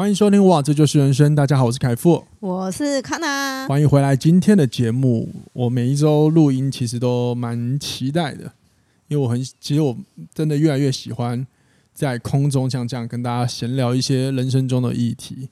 欢迎收听哇，这就是人生。大家好，我是凯富，我是康娜。欢迎回来。今天的节目，我每一周录音其实都蛮期待的，因为我很，其实我真的越来越喜欢在空中像这样跟大家闲聊一些人生中的议题。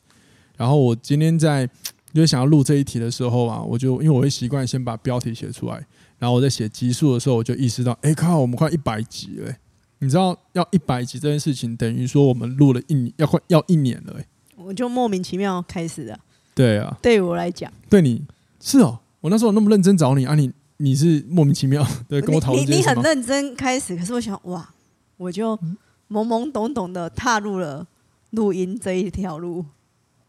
然后我今天在就是想要录这一题的时候啊，我就因为我会习惯先把标题写出来，然后我在写集数的时候，我就意识到，哎靠，我们快一百集了。你知道要一百集这件事情，等于说我们录了一年，要快要一年了。我就莫名其妙开始的，对啊，对我来讲，对你是哦，我那时候那么认真找你啊，你你是莫名其妙 对跟我讨论，你你很认真开始，可是我想哇，我就懵懵懂懂的踏入了录音这一条路，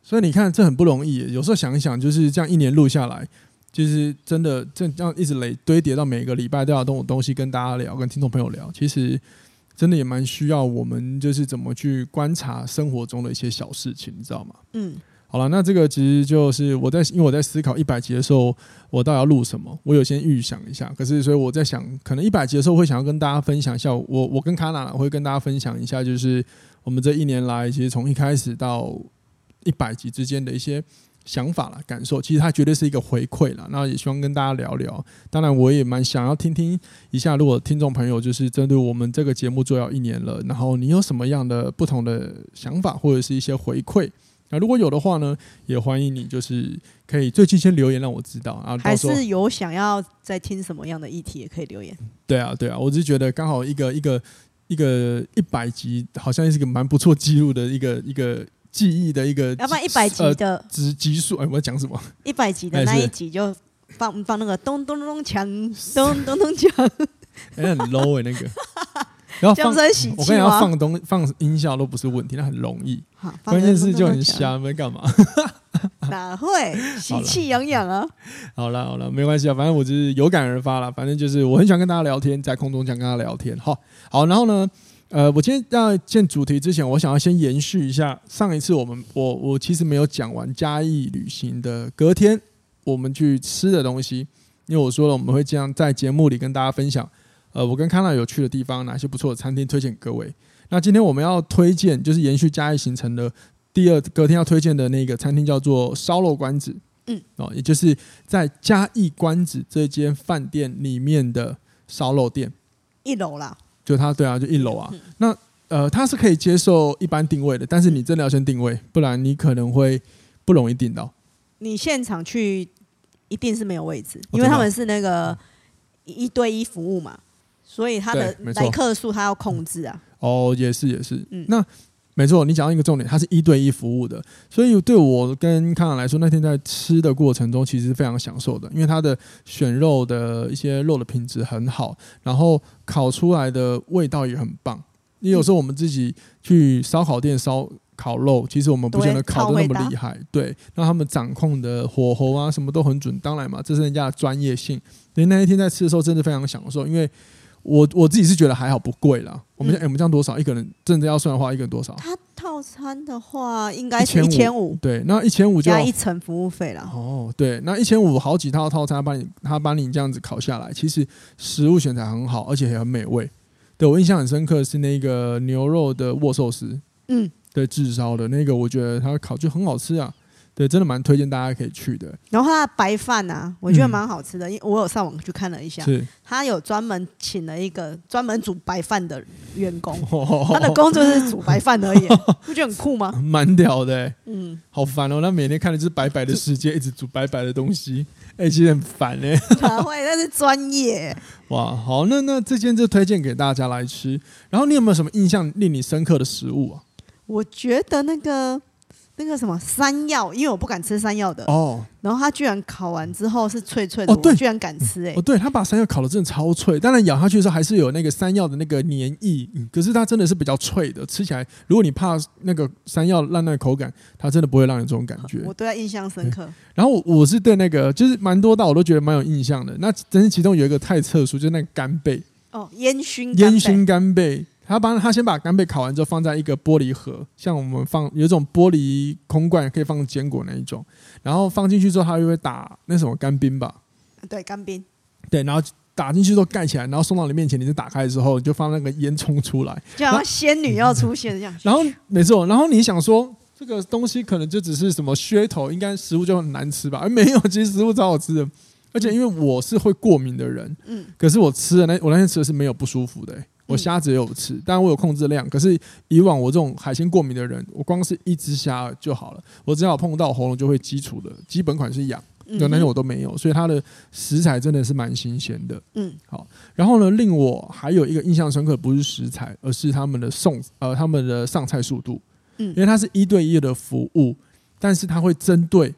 所以你看这很不容易，有时候想一想，就是这样一年录下来，就是真的这样一直累堆叠到每个礼拜都要东东西跟大家聊，跟听众朋友聊，其实。真的也蛮需要我们，就是怎么去观察生活中的一些小事情，你知道吗？嗯，好了，那这个其实就是我在，因为我在思考一百集的时候，我到底要录什么，我有先预想一下。可是，所以我在想，可能一百集的时候会想要跟大家分享一下，我我跟卡娜会跟大家分享一下，就是我们这一年来，其实从一开始到一百集之间的一些。想法了，感受，其实它绝对是一个回馈了。那也希望跟大家聊聊。当然，我也蛮想要听听一下，如果听众朋友就是针对我们这个节目做要一年了，然后你有什么样的不同的想法或者是一些回馈？那如果有的话呢，也欢迎你就是可以最近先留言让我知道啊。还是有想要再听什么样的议题，也可以留言。对啊，对啊，我只是觉得刚好一个一个一个一百集，好像是一个蛮不错记录的一个一个。记忆的一个，要不然一百集的集集数，哎，我要讲什么？一百集的那一集就放放那个咚咚咚咚锵，咚咚咚锵，哎，很 low 哎，那个，然后放，我跟你要放东放音效都不是问题，那很容易，关键是就很瞎，没干嘛？哪会喜气洋洋啊？好了好了，没关系啊，反正我就是有感而发了，反正就是我很喜欢跟大家聊天，在空中想跟大家聊天，好，好，然后呢？呃，我今天要见主题之前，我想要先延续一下上一次我们我我其实没有讲完嘉义旅行的隔天我们去吃的东西，因为我说了我们会这样在节目里跟大家分享，呃，我跟康纳有去的地方，哪些不错的餐厅推荐给各位。那今天我们要推荐就是延续嘉义行程的第二隔天要推荐的那个餐厅叫做烧肉关子，嗯，哦，也就是在嘉义关子这间饭店里面的烧肉店，一楼啦。就它对啊，就一楼啊。那呃，它是可以接受一般定位的，但是你真的要先定位，不然你可能会不容易订到。你现场去一定是没有位置，因为他们是那个一对一服务嘛，所以他的来客数他要控制啊。哦，也是也是，嗯，那。没错，你讲到一个重点，它是一对一服务的，所以对我跟康康来说，那天在吃的过程中，其实是非常享受的，因为它的选肉的一些肉的品质很好，然后烤出来的味道也很棒。你有时候我们自己去烧烤店烧烤肉，其实我们不见得烤的那么厉害，对，那他们掌控的火候啊，什么都很准。当然嘛，这是人家的专业性。所以那一天在吃的时候，真的非常享受，因为。我我自己是觉得还好，不贵啦。我们、嗯欸、我们这样多少？一个人真的要算的话，一个人多少？他套餐的话，应该是一千五。对，那一千五就加一层服务费了。哦，对，那一千五好几套套餐，帮你他帮你这样子烤下来，其实食物选材很好，而且也很美味。对，我印象很深刻是那个牛肉的握寿司，嗯，对，炙烧的那个，我觉得它烤就很好吃啊。对，真的蛮推荐大家可以去的。然后它的白饭呢、啊，我觉得蛮好吃的，因为我有上网去看了一下，是他有专门请了一个专门煮白饭的员工，他的工作是煮白饭而已，不觉得很酷吗？蛮屌的，嗯，好烦哦，那每天看的就是白白的世界，一直煮白白的东西，哎，其实很烦哎。哪会？那是专业。哇，好，那那这间就推荐给大家来吃。然后你有没有什么印象令你深刻的食物啊？我觉得那个。那个什么山药，因为我不敢吃山药的哦。然后他居然烤完之后是脆脆的，哦，对，居然敢吃哎、欸！哦，对，他把山药烤的真的超脆，当然咬下去的时候还是有那个山药的那个黏液，嗯，可是它真的是比较脆的，吃起来如果你怕那个山药烂烂口感，它真的不会让你这种感觉。我对他印象深刻。然后我我是对那个就是蛮多道我都觉得蛮有印象的，那真是其中有一个太特殊，就是那个干贝哦，烟熏烟熏干贝。他帮他先把干贝烤完之后放在一个玻璃盒，像我们放有一种玻璃空罐可以放坚果那一种，然后放进去之后，他就会打那什么干冰吧？对，干冰。对，然后打进去之后盖起来，然后送到你面前，你就打开的时候，你就放那个烟囱出来，就好像仙女要出现这样。然后没错，然后你想说这个东西可能就只是什么噱头，应该食物就很难吃吧？而没有，其实食物超好吃的，而且因为我是会过敏的人，嗯，可是我吃的那我那天吃的是没有不舒服的、欸。我虾子也有吃，当然我有控制量。可是以往我这种海鲜过敏的人，我光是一只虾就好了。我只要碰到喉咙就会基础的基本款是痒，有那些我都没有，所以它的食材真的是蛮新鲜的。嗯，好。然后呢，令我还有一个印象深刻，不是食材，而是他们的送呃他们的上菜速度。嗯，因为它是一对一的服务，但是它会针对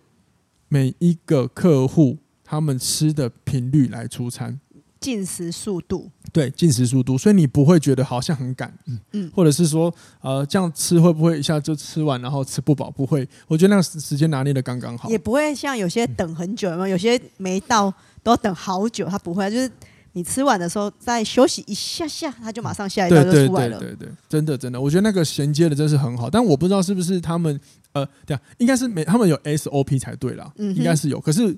每一个客户他们吃的频率来出餐。进食速度，对，进食速度，所以你不会觉得好像很赶，嗯。嗯，或者是说，呃，这样吃会不会一下就吃完，然后吃不饱？不会，我觉得那个时间拿捏的刚刚好，也不会像有些等很久，有些没到都要等好久，他不会，就是你吃完的时候再休息一下下，他就马上下一道就出来了，对对对，对，对，真的真的，我觉得那个衔接的真是很好，但我不知道是不是他们，呃，对啊，应该是没他们有 SOP 才对啦，嗯，应该是有，可是。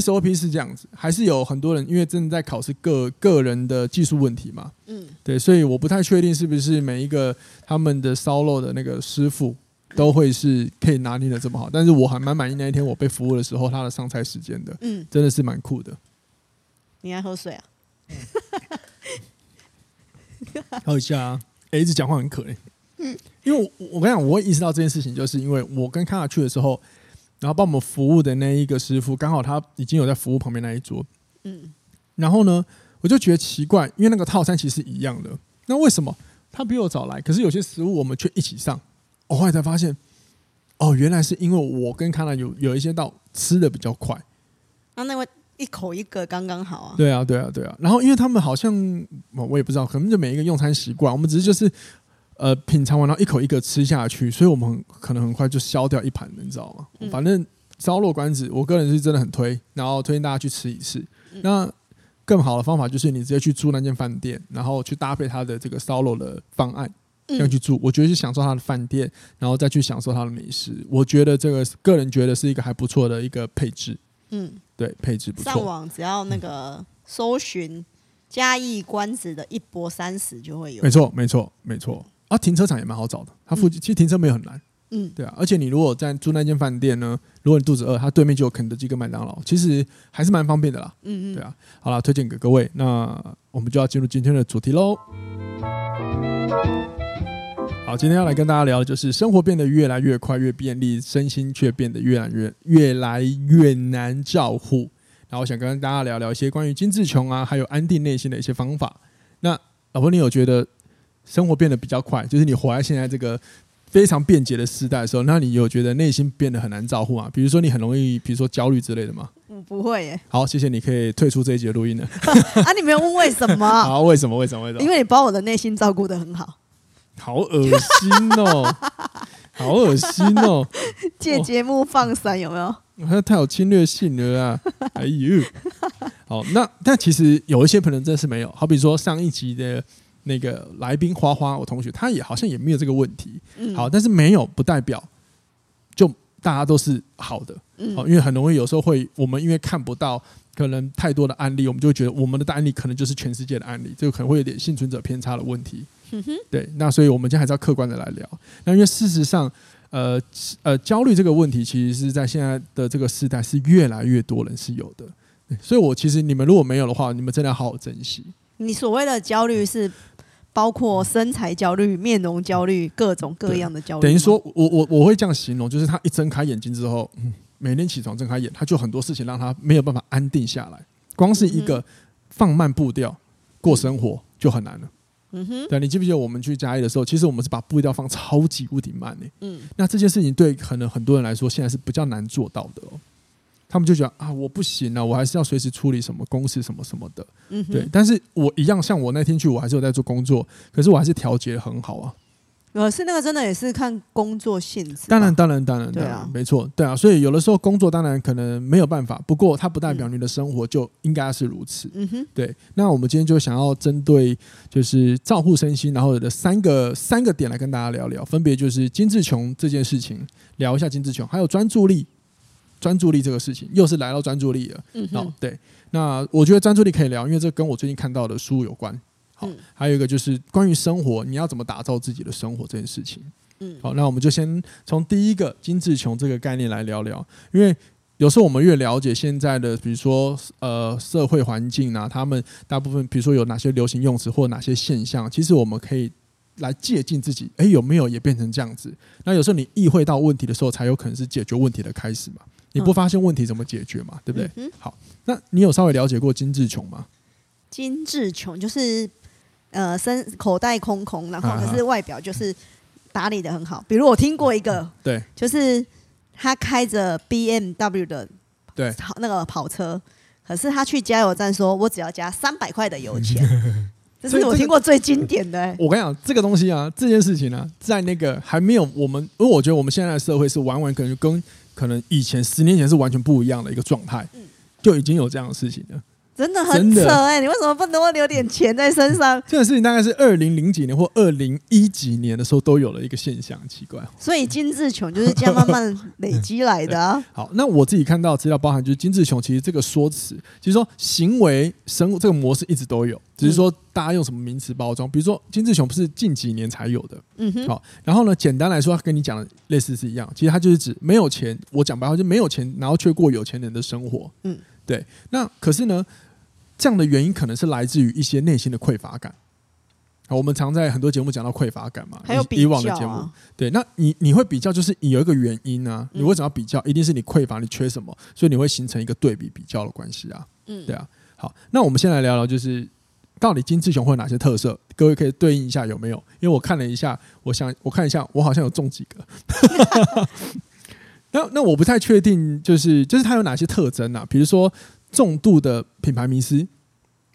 SOP 是这样子，还是有很多人因为真的在考试个个人的技术问题嘛？嗯，对，所以我不太确定是不是每一个他们的烧肉的那个师傅都会是可以拿捏的这么好。但是我还蛮满意那一天我被服务的时候他的上菜时间的，嗯，真的是蛮酷的。你爱喝水啊？喝一下啊！哎，一直讲话很可怜。嗯，因为我我跟你讲，我会意识到这件事情，就是因为我跟卡卡去的时候。然后帮我们服务的那一个师傅，刚好他已经有在服务旁边那一桌。嗯，然后呢，我就觉得奇怪，因为那个套餐其实是一样的，那为什么他比我早来？可是有些食物我们却一起上。我后来才发现，哦，原来是因为我跟康纳有有一些道吃的比较快。那那位一口一个刚刚好啊。对啊，对啊，对啊。然后因为他们好像我也不知道，可能就每一个用餐习惯，我们只是就是。呃，品尝完然后一口一个吃下去，所以我们很可能很快就消掉一盘，你知道吗？嗯、反正烧肉馆子，我个人是真的很推，然后推荐大家去吃一次。嗯、那更好的方法就是你直接去住那间饭店，然后去搭配它的这个烧肉的方案，这样去住。我觉得是享受它的饭店，然后再去享受它的美食。我觉得这个个人觉得是一个还不错的一个配置。嗯，对，配置不错。上网只要那个搜寻嘉义关子的一波三十就会有。没错，没错，没错。啊，停车场也蛮好找的，它附近其实停车没有很难，嗯，对啊，而且你如果在住那间饭店呢，如果你肚子饿，它对面就有肯德基跟麦当劳，其实还是蛮方便的啦，嗯嗯，对啊，好了，推荐给各位，那我们就要进入今天的主题喽。好，今天要来跟大家聊的就是生活变得越来越快、越便利，身心却变得越来越越来越难照护。然后我想跟大家聊聊一些关于精致穷啊，还有安定内心的一些方法。那老婆，你有觉得？生活变得比较快，就是你活在现在这个非常便捷的时代的时候，那你有觉得内心变得很难照顾吗？比如说你很容易，比如说焦虑之类的吗？我不会耶。好，谢谢，你可以退出这一节录音了。啊，你没有问为什么？好，为什么？为什么？为什么？因为你把我的内心照顾得很好。好恶心哦！好恶心哦！借节目放闪有没有？那太有侵略性了啊！哎呦，好，那但其实有一些可能真的是没有，好比说上一集的。那个来宾花花，我同学他也好像也没有这个问题。嗯，好，但是没有不代表就大家都是好的。嗯，好，因为很容易有时候会，我们因为看不到可能太多的案例，我们就会觉得我们的案例可能就是全世界的案例，这个可能会有点幸存者偏差的问题。对，那所以我们今天还是要客观的来聊。那因为事实上，呃呃，焦虑这个问题，其实是在现在的这个时代是越来越多人是有的。所以我其实你们如果没有的话，你们真的要好好珍惜。你所谓的焦虑是？包括身材焦虑、面容焦虑，各种各样的焦虑。等于说，我我我会这样形容，就是他一睁开眼睛之后，每天起床睁开眼，他就很多事情让他没有办法安定下来。光是一个放慢步调过生活就很难了。嗯哼，对，你记不记得我们去嘉义的时候，其实我们是把步调放超级无敌慢的。嗯，那这件事情对可能很多人来说，现在是比较难做到的哦。他们就觉得啊，我不行了，我还是要随时处理什么公事什么什么的。嗯哼，对，但是我一样，像我那天去，我还是有在做工作，可是我还是调节很好啊。呃，是那个真的也是看工作性质。当然，当然，当然，对啊，没错，对啊。所以有的时候工作当然可能没有办法，不过它不代表你的生活就应该是如此。嗯哼，对。那我们今天就想要针对就是照护身心，然后有的三个三个点来跟大家聊聊，分别就是金志琼这件事情，聊一下金志琼，还有专注力，专注力这个事情又是来到专注力了。嗯好，对。那我觉得专注力可以聊，因为这跟我最近看到的书有关。嗯、还有一个就是关于生活，你要怎么打造自己的生活这件事情。嗯，好，那我们就先从第一个精致穷这个概念来聊聊，因为有时候我们越了解现在的，比如说呃社会环境啊，他们大部分比如说有哪些流行用词或哪些现象，其实我们可以来借鉴自己，哎，有没有也变成这样子？那有时候你意会到问题的时候，才有可能是解决问题的开始嘛。你不发现问题怎么解决嘛？对不对？嗯、好，那你有稍微了解过金志穷吗？金志穷就是。呃，身口袋空空，然后可是外表就是打理的很好。比如我听过一个，对，就是他开着 BMW 的对那个跑车，可是他去加油站说：“我只要加三百块的油钱。”这是我听过最经典的、欸。我跟你讲，这个东西啊，这件事情呢、啊，在那个还没有我们，因为我觉得我们现在的社会是完完全全跟可能以前十年前是完全不一样的一个状态，就已经有这样的事情了。真的很扯哎、欸！你为什么不多留点钱在身上？这个事情大概是二零零几年或二零一几年的时候都有了一个现象，奇怪。所以金志琼就是这样慢慢累积来的、啊。好，那我自己看到资料包含就是金志琼，其实这个说辞，其实说行为生这个模式一直都有，只是说大家用什么名词包装。比如说金志琼不是近几年才有的，嗯哼。好，然后呢，简单来说，他跟你讲的类似是一样，其实他就是指没有钱，我讲白话就没有钱，然后却过有钱人的生活。嗯，对。那可是呢？这样的原因可能是来自于一些内心的匮乏感。我们常在很多节目讲到匮乏感嘛，还有以往的节目，对，那你你会比较，就是有一个原因啊，你为什么要比较？一定是你匮乏，你缺什么，所以你会形成一个对比比较的关系啊。嗯，对啊。好，那我们先来聊聊，就是到底金志雄会有哪些特色？各位可以对应一下有没有？因为我看了一下，我想我看一下，我好像有中几个。那那我不太确定，就是就是他有哪些特征啊？比如说。重度的品牌迷失，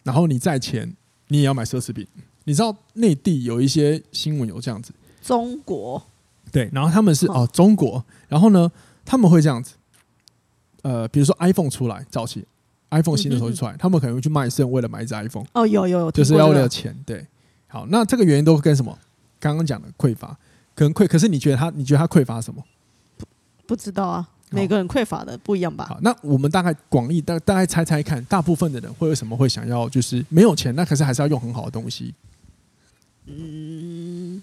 然后你在前，你也要买奢侈品。你知道内地有一些新闻有这样子，中国对，然后他们是哦中国，然后呢他们会这样子，呃，比如说 iPhone 出来早期，iPhone 新的时候就出来，他们可能会去卖肾，为了买一只 iPhone。哦，有有有，就是要为了钱。对，好，那这个原因都跟什么？刚刚讲的匮乏，可能匮，可是你觉得他，你觉得他匮乏什么？不不知道啊。每个人匮乏的不一样吧？好，那我们大概广义大大概猜猜看，大部分的人会为什么会想要就是没有钱，那可是还是要用很好的东西。嗯，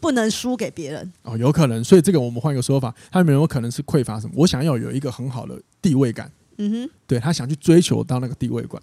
不能输给别人哦，有可能。所以这个我们换一个说法，他有没有可能是匮乏什么？我想要有一个很好的地位感。嗯哼，对，他想去追求到那个地位感，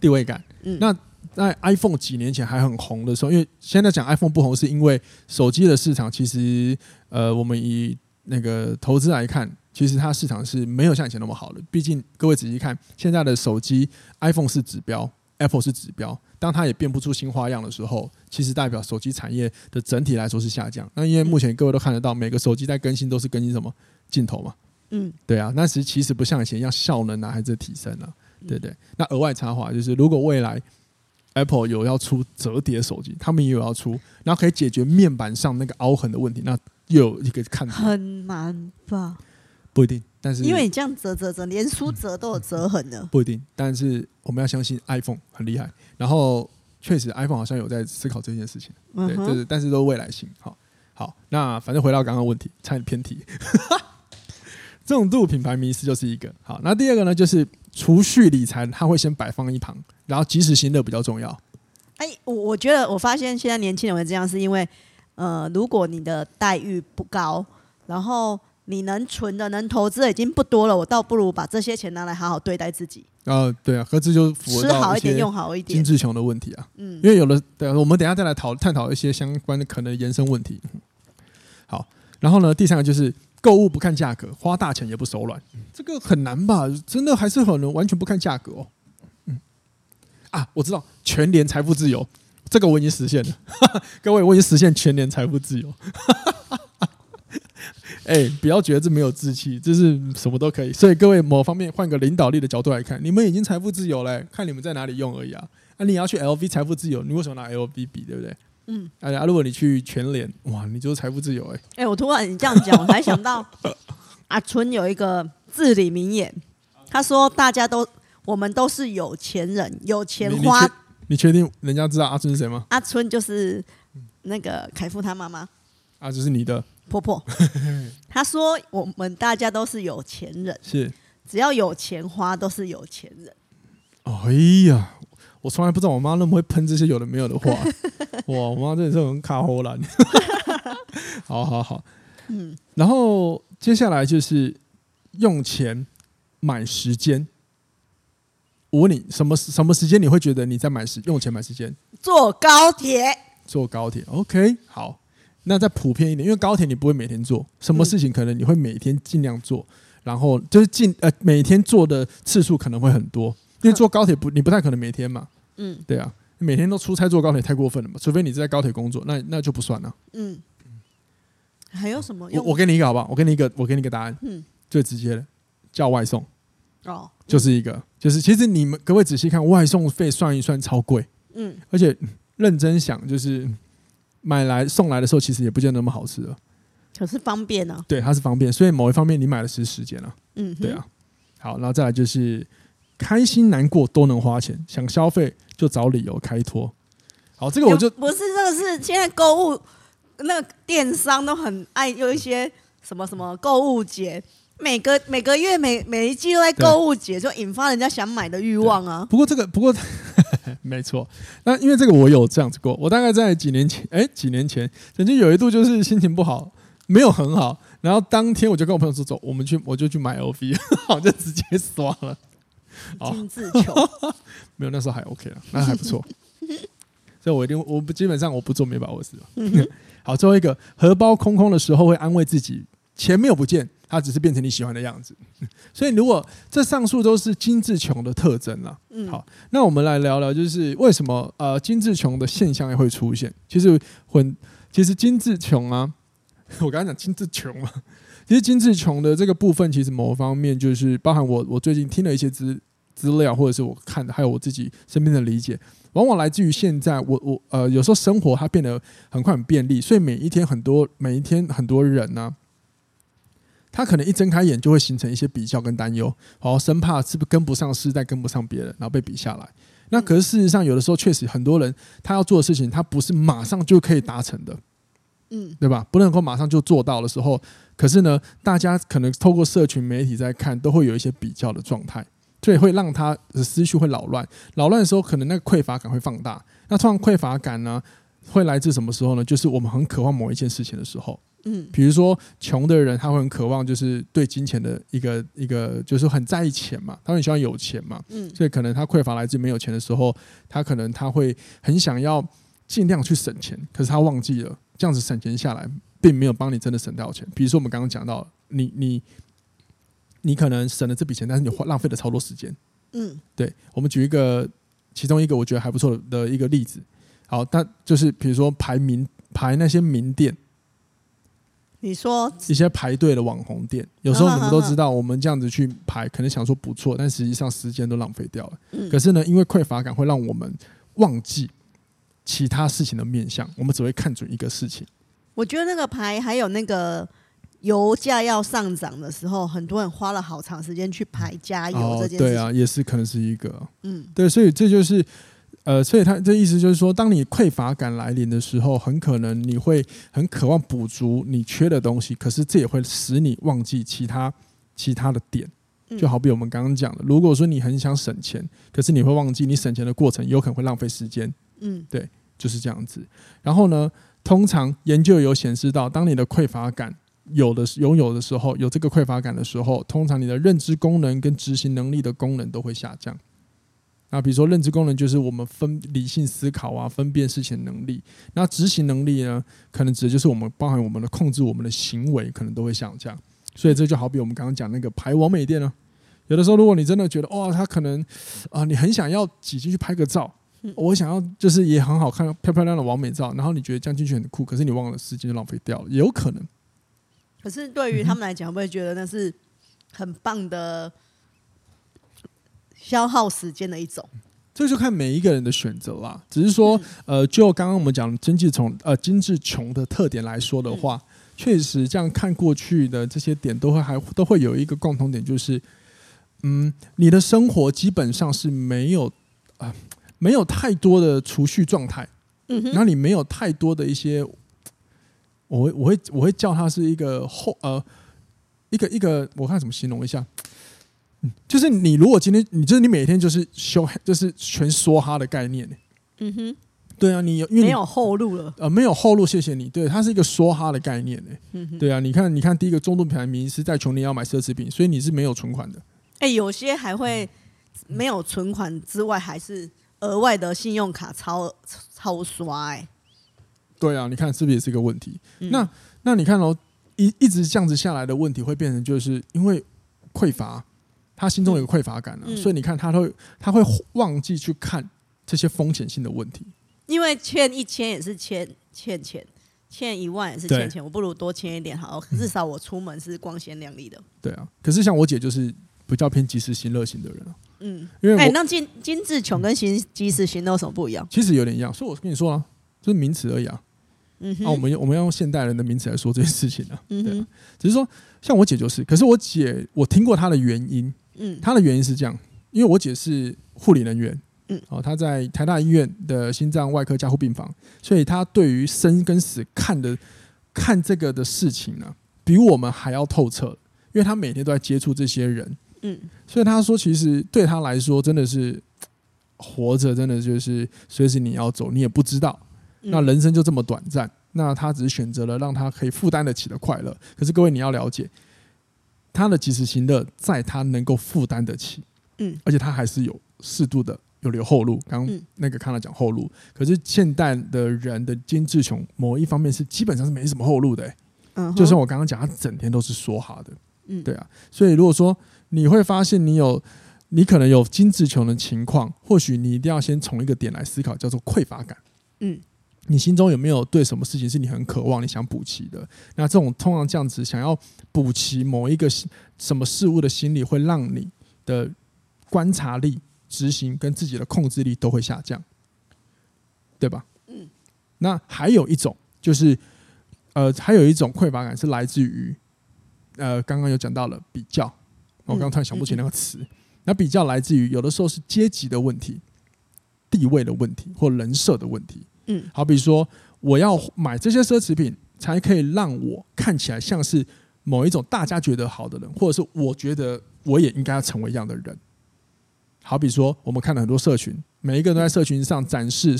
地位感。嗯，那在 iPhone 几年前还很红的时候，因为现在讲 iPhone 不红，是因为手机的市场其实呃，我们以那个投资来看。其实它市场是没有像以前那么好的，毕竟各位仔细看，现在的手机 iPhone 是指标，Apple 是指标。当它也变不出新花样的时候，其实代表手机产业的整体来说是下降。那因为目前各位都看得到，每个手机在更新都是更新什么镜头嘛？嗯，对啊。那其实其实不像以前一样效能啊，还是提升啊，对不对？那额外插话就是，如果未来 Apple 有要出折叠手机，他们也有要出，然后可以解决面板上那个凹痕的问题，那又有一个看头。很难吧？不一定，但是因为你这样折折折，连书折都有折痕的。不一定，但是我们要相信 iPhone 很厉害。然后确实，iPhone 好像有在思考这件事情。对，就是但是都未来性。好，好，那反正回到刚刚问题，差点偏题。重度品牌迷失就是一个。好，那第二个呢，就是储蓄理财，它会先摆放一旁，然后及时行乐比较重要。哎，我我觉得我发现现在年轻人会这样，是因为呃，如果你的待遇不高，然后。你能存的、能投资的已经不多了，我倒不如把这些钱拿来好好对待自己。啊，对啊，合资就吃好一点、用好一点，精致穷的问题啊。嗯，因为有了，对，我们等下再来讨探讨一些相关的可能延伸问题。好，然后呢，第三个就是购物不看价格，花大钱也不手软，这个很难吧？真的还是很难完全不看价格哦。嗯，啊，我知道，全年财富自由。这个我已经实现了，各位，我已经实现全年财富自由。哎、欸，不要觉得这没有志气，这是什么都可以。所以各位，某方面换个领导力的角度来看，你们已经财富自由了、欸，看你们在哪里用而已啊。那、啊、你要去 LV 财富自由，你为什么拿 LV 比，对不对？嗯。哎呀，如果你去全联，哇，你就是财富自由哎、欸。哎、欸，我突然你这样讲，我才想到 阿春有一个至理名言，他说：“大家都，我们都是有钱人，有钱花。你”你确定人家知道阿春是谁吗？阿春就是那个凯富他妈妈。啊，就是你的。婆婆，她说：“我们大家都是有钱人，是只要有钱花都是有钱人。”哎呀，我从来不知道我妈那么会喷这些有的没有的话。哇，我妈真的是很卡喉兰。好好好，嗯，然后接下来就是用钱买时间。我问你，什么什么时间你会觉得你在买时用钱买时间？坐高铁，坐高铁。OK，好。那再普遍一点，因为高铁你不会每天做，什么事情可能你会每天尽量做，然后就是尽呃每天做的次数可能会很多，因为坐高铁不你不太可能每天嘛，嗯，对啊，每天都出差坐高铁太过分了嘛，除非你是在高铁工作，那那就不算了。嗯，还有什么？我我给你一个好不好？我给你一个，我给你一个答案，嗯，最直接的叫外送，哦，就是一个，就是其实你们各位仔细看，外送费算一算超贵，嗯，而且认真想就是。买来送来的时候，其实也不见得那么好吃了。可是方便呢、啊？对，它是方便，所以某一方面你买的是时间啊。嗯，对啊。好，然后再来就是开心难过都能花钱，想消费就找理由开脱。好，这个我就不是这个是现在购物那个电商都很爱有一些什么什么购物节，每个每个月每每一季都在购物节，就引发人家想买的欲望啊。不过这个不过。没错，那因为这个我有这样子过，我大概在几年前，哎，几年前曾经有一度就是心情不好，没有很好，然后当天我就跟我朋友说走，我们去，我就去买 LV，我 就直接刷了。精致穷，没有那时候还 OK 了，那还不错。所以我一定，我不基本上我不做没把握事。好，最后一个，荷包空空的时候会安慰自己，钱没有不见。它只是变成你喜欢的样子，所以如果这上述都是精致穷的特征了，嗯，好，那我们来聊聊，就是为什么呃精致穷的现象也会出现？其实混，其实精致穷啊，我刚才讲精致穷嘛，其实精致穷的这个部分，其实某方面就是包含我我最近听了一些资资料，或者是我看的，还有我自己身边的理解，往往来自于现在我我呃有时候生活它变得很快很便利，所以每一天很多每一天很多人呢、啊。他可能一睁开眼就会形成一些比较跟担忧，好，生怕是不是跟不上时代，跟不上别人，然后被比下来。那可是事实上，有的时候确实很多人他要做的事情，他不是马上就可以达成的，嗯，对吧？不能够马上就做到的时候，可是呢，大家可能透过社群媒体在看，都会有一些比较的状态，所以会让他的思绪会扰乱。扰乱的时候，可能那个匮乏感会放大。那通常匮乏感呢，会来自什么时候呢？就是我们很渴望某一件事情的时候。嗯，比如说穷的人，他会很渴望，就是对金钱的一个一个，就是很在意钱嘛，他很喜欢有钱嘛。嗯，所以可能他匮乏来自没有钱的时候，他可能他会很想要尽量去省钱，可是他忘记了这样子省钱下来，并没有帮你真的省到钱。比如说我们刚刚讲到，你你你可能省了这笔钱，但是你花浪费了超多时间。嗯，对，我们举一个其中一个我觉得还不错的一个例子。好，那就是比如说排名排那些名店，你说一些排队的网红店，有时候你们都知道，我们这样子去排，可能想说不错，但实际上时间都浪费掉了。可是呢，因为匮乏感会让我们忘记其他事情的面向，我们只会看准一个事情。我觉得那个排还有那个油价要上涨的时候，很多人花了好长时间去排加油这件事情。对啊，也是可能是一个。嗯，对，所以这就是。呃，所以他这意思就是说，当你匮乏感来临的时候，很可能你会很渴望补足你缺的东西，可是这也会使你忘记其他其他的点。就好比我们刚刚讲的，如果说你很想省钱，可是你会忘记你省钱的过程有可能会浪费时间。嗯，对，就是这样子。然后呢，通常研究有显示到，当你的匮乏感有的拥有的时候，有这个匮乏感的时候，通常你的认知功能跟执行能力的功能都会下降。那比如说认知功能就是我们分理性思考啊，分辨事情能力。那执行能力呢，可能指的就是我们包含我们的控制我们的行为，可能都会下降。所以这就好比我们刚刚讲那个排完美店呢，有的时候如果你真的觉得哇，他可能啊，你很想要挤进去拍个照，我想要就是也很好看、漂漂亮亮的完美照，然后你觉得这样进去很酷，可是你忘了时间就浪费掉了，也有可能。可是对于他们来讲，会不会觉得那是很棒的消耗时间的一种？这就看每一个人的选择啦。只是说，呃，就刚刚我们讲经济从呃经济穷的特点来说的话，确实这样看过去的这些点都会还都会有一个共同点，就是，嗯，你的生活基本上是没有啊、呃，没有太多的储蓄状态，嗯哼，然后你没有太多的一些，我会我会我会叫它是一个后呃一个一个，我看怎么形容一下。就是你如果今天你就是你每天就是修就是全梭哈的概念，嗯哼，对啊，你有因为你没有后路了，呃，没有后路，谢谢你，对，它是一个梭哈的概念。呢，嗯哼，对啊，你看你看第一个中度品牌名是在穷你要买奢侈品，所以你是没有存款的，哎、欸，有些还会没有存款之外，还是额外的信用卡超超刷，哎，对啊，你看是不是也是一个问题？嗯、那那你看哦，一一直这样子下来的问题会变成就是因为匮乏。他心中有个匮乏感了、啊，嗯、所以你看他会他会忘记去看这些风险性的问题。因为欠一千也是欠欠钱，欠一万也是欠钱，我不如多欠一点好，至少我出门是光鲜亮丽的。对啊，可是像我姐就是比较偏及时行乐型的人啊。嗯，因为哎、欸，那金金志穷跟行及时行乐有什么不一样？其实有点一样，所以我跟你说啊，就是名词而已啊。嗯哼，啊，我们我们要用现代人的名词来说这件事情啊。嗯哼，只是说像我姐就是，可是我姐我听过她的原因。嗯，他的原因是这样，因为我姐是护理人员，嗯，哦，她在台大医院的心脏外科加护病房，所以她对于生跟死看的看这个的事情呢，比我们还要透彻，因为她每天都在接触这些人，嗯，所以她说，其实对她来说，真的是活着，真的就是随时你要走，你也不知道，那人生就这么短暂，那她只是选择了让她可以负担得起的快乐，可是各位你要了解。他的及时行乐，在他能够负担得起，嗯，而且他还是有适度的有留后路。刚刚那个看他讲后路，可是现代的人的精致穷，某一方面是基本上是没什么后路的，欸，嗯，就像我刚刚讲，他整天都是说好的，嗯，对啊。所以如果说你会发现你有你可能有精致穷的情况，或许你一定要先从一个点来思考，叫做匮乏感，嗯。你心中有没有对什么事情是你很渴望、你想补齐的？那这种通常这样子想要补齐某一个什么事物的心理，会让你的观察力、执行跟自己的控制力都会下降，对吧？嗯。那还有一种就是，呃，还有一种匮乏感是来自于，呃，刚刚有讲到了比较，我刚刚突然想不起那个词。那比较来自于有的时候是阶级的问题、地位的问题或人设的问题。嗯，好比说，我要买这些奢侈品，才可以让我看起来像是某一种大家觉得好的人，或者是我觉得我也应该要成为一样的人。好比说，我们看了很多社群，每一个人都在社群上展示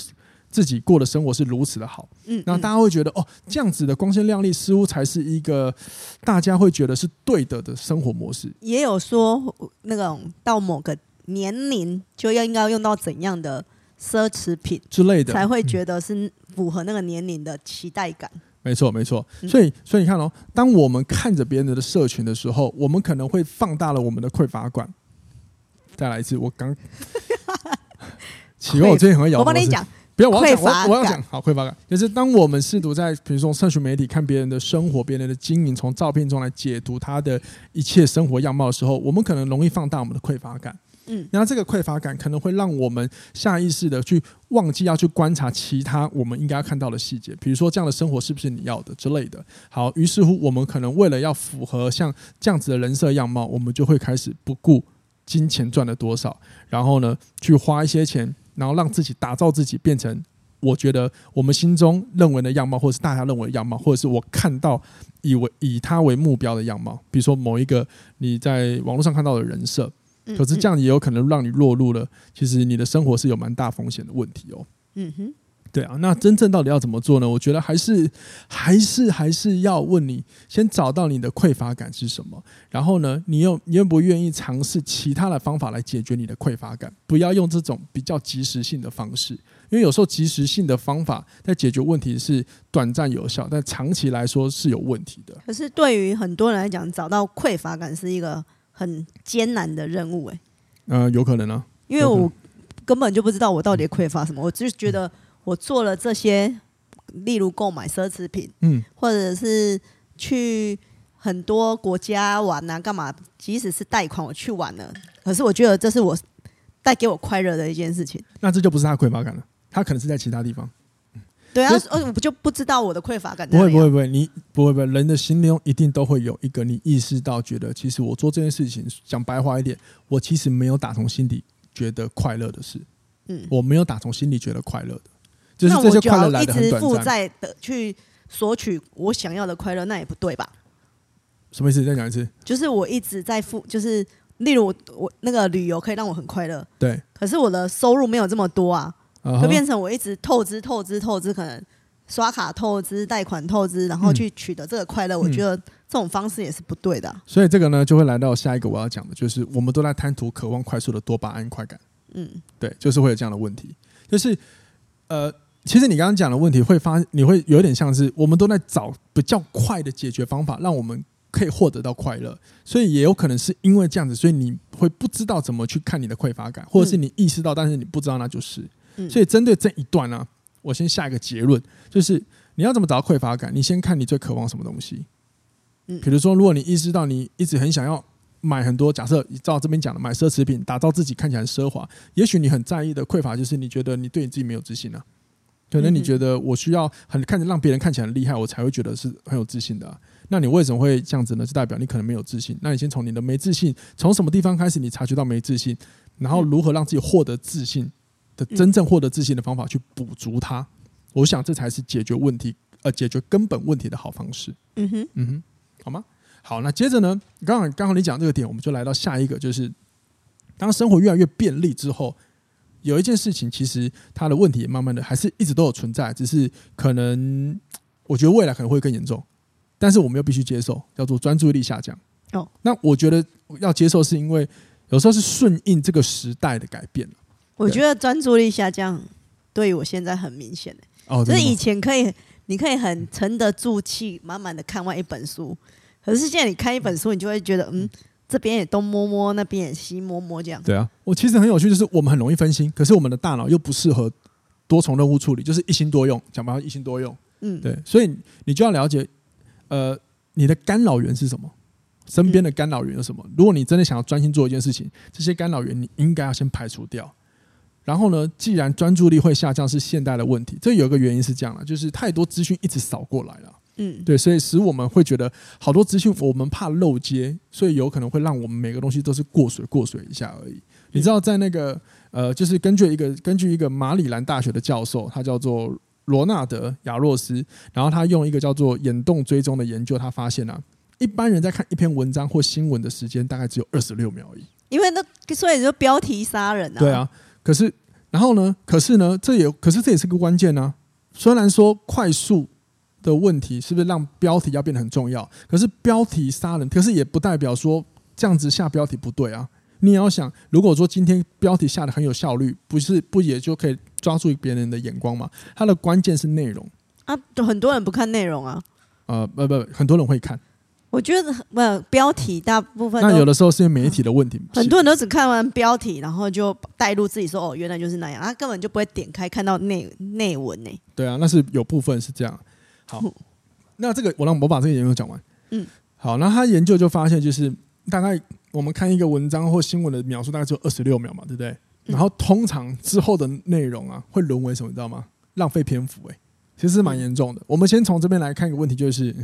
自己过的生活是如此的好，嗯，那大家会觉得哦，这样子的光鲜亮丽似乎才是一个大家会觉得是对的的生活模式。也有说，那种到某个年龄就要应该要用到怎样的。奢侈品之类的，才会觉得是符合那个年龄的期待感。没错，没错。所以，所以你看哦，当我们看着别人的社群的时候，我们可能会放大了我们的匮乏感。再来一次，我刚，奇怪我最近很会咬。我帮你讲，不要，我要讲，我我要讲。好，匮乏感就是当我们试图在比如说社群媒体看别人的生活、别人的经营，从照片中来解读他的一切生活样貌的时候，我们可能容易放大我们的匮乏感。嗯，然后这个匮乏感可能会让我们下意识的去忘记要去观察其他我们应该要看到的细节，比如说这样的生活是不是你要的之类的。好，于是乎我们可能为了要符合像这样子的人设样貌，我们就会开始不顾金钱赚了多少，然后呢去花一些钱，然后让自己打造自己变成我觉得我们心中认为的样貌，或者是大家认为的样貌，或者是我看到以为以他为目标的样貌，比如说某一个你在网络上看到的人设。可是这样也有可能让你落入了，其实你的生活是有蛮大风险的问题哦。嗯哼，对啊，那真正到底要怎么做呢？我觉得还是还是还是要问你，先找到你的匮乏感是什么，然后呢，你又你愿不愿意尝试其他的方法来解决你的匮乏感？不要用这种比较即时性的方式，因为有时候即时性的方法在解决问题是短暂有效，但长期来说是有问题的。可是对于很多人来讲，找到匮乏感是一个。很艰难的任务，哎，呃，有可能啊，因为我根本就不知道我到底匮乏什么。我就觉得我做了这些，例如购买奢侈品，嗯，或者是去很多国家玩啊，干嘛？即使是贷款我去玩了，可是我觉得这是我带给我快乐的一件事情。那这就不是他匮乏感了，他可能是在其他地方。对啊，而我就不知道我的匮乏感。不会不会不会，你不会不会，人的心中一定都会有一个你意识到，觉得其实我做这件事情，讲白话一点，我其实没有打从心底觉得快乐的事。嗯，我没有打从心里觉得快乐的，就是这些快乐来的很短暂。负债的去索取我想要的快乐，那也不对吧？什么意思？再讲一次。就是我一直在付，就是例如我，我那个旅游可以让我很快乐，对。可是我的收入没有这么多啊。会变成我一直透支、透支、透支，可能刷卡透支、贷款透支，然后去取得这个快乐。嗯、我觉得这种方式也是不对的、啊。所以这个呢，就会来到下一个我要讲的，就是我们都在贪图、渴望快速的多巴胺快感。嗯，对，就是会有这样的问题。就是呃，其实你刚刚讲的问题会发，你会有点像是我们都在找比较快的解决方法，让我们可以获得到快乐。所以也有可能是因为这样子，所以你会不知道怎么去看你的匮乏感，或者是你意识到，但是你不知道，那就是。所以针对这一段呢、啊，我先下一个结论，就是你要怎么找到匮乏感？你先看你最渴望什么东西。嗯，比如说，如果你意识到你一直很想要买很多，假设照这边讲的买奢侈品，打造自己看起来奢华，也许你很在意的匮乏就是你觉得你对你自己没有自信啊。可能你觉得我需要很看着让别人看起来很厉害，我才会觉得是很有自信的、啊。那你为什么会这样子呢？就代表你可能没有自信。那你先从你的没自信，从什么地方开始你察觉到没自信，然后如何让自己获得自信？的真正获得自信的方法去补足它，我想这才是解决问题呃解决根本问题的好方式。嗯哼，嗯哼，好吗？好，那接着呢，刚好刚好你讲这个点，我们就来到下一个，就是当生活越来越便利之后，有一件事情其实它的问题也慢慢的还是一直都有存在，只是可能我觉得未来可能会更严重，但是我们又必须接受，叫做专注力下降。哦，那我觉得要接受是因为有时候是顺应这个时代的改变。我觉得专注力下降，对于我现在很明显就是以前可以，你可以很沉得住气，满满的看完一本书。可是现在你看一本书，你就会觉得，嗯，这边也东摸摸，那边也西摸摸，这样。对啊，我其实很有趣，就是我们很容易分心，可是我们的大脑又不适合多重任务处理，就是一心多用，讲白话一心多用。嗯，对，所以你就要了解，呃，你的干扰源是什么？身边的干扰源有什么？如果你真的想要专心做一件事情，这些干扰源你应该要先排除掉。然后呢，既然专注力会下降是现代的问题，这有一个原因是这样的，就是太多资讯一直扫过来了，嗯，对，所以使我们会觉得好多资讯我们怕漏接，所以有可能会让我们每个东西都是过水过水一下而已。你知道，在那个呃，就是根据一个根据一个马里兰大学的教授，他叫做罗纳德亚洛斯，然后他用一个叫做眼动追踪的研究，他发现啊，一般人在看一篇文章或新闻的时间大概只有二十六秒而已，因为那所以就标题杀人啊，对啊。可是，然后呢？可是呢？这也可是这也是个关键呢、啊。虽然说快速的问题是不是让标题要变得很重要？可是标题杀人，可是也不代表说这样子下标题不对啊。你也要想，如果说今天标题下的很有效率，不是不也就可以抓住别人的眼光吗？它的关键是内容啊，很多人不看内容啊。呃，不不，很多人会看。我觉得呃标题大部分，那有的时候是因为媒体的问题。很多人都只看完标题，然后就带入自己说：“哦，原来就是那样。”他根本就不会点开看到内内文呢。对啊，那是有部分是这样。好，那这个我让我把这个研究讲完。嗯，好，那他研究就发现，就是大概我们看一个文章或新闻的描述，大概只有二十六秒嘛，对不对？然后通常之后的内容啊，会沦为什么？你知道吗？浪费篇幅。哎，其实是蛮严重的。我们先从这边来看一个问题，就是。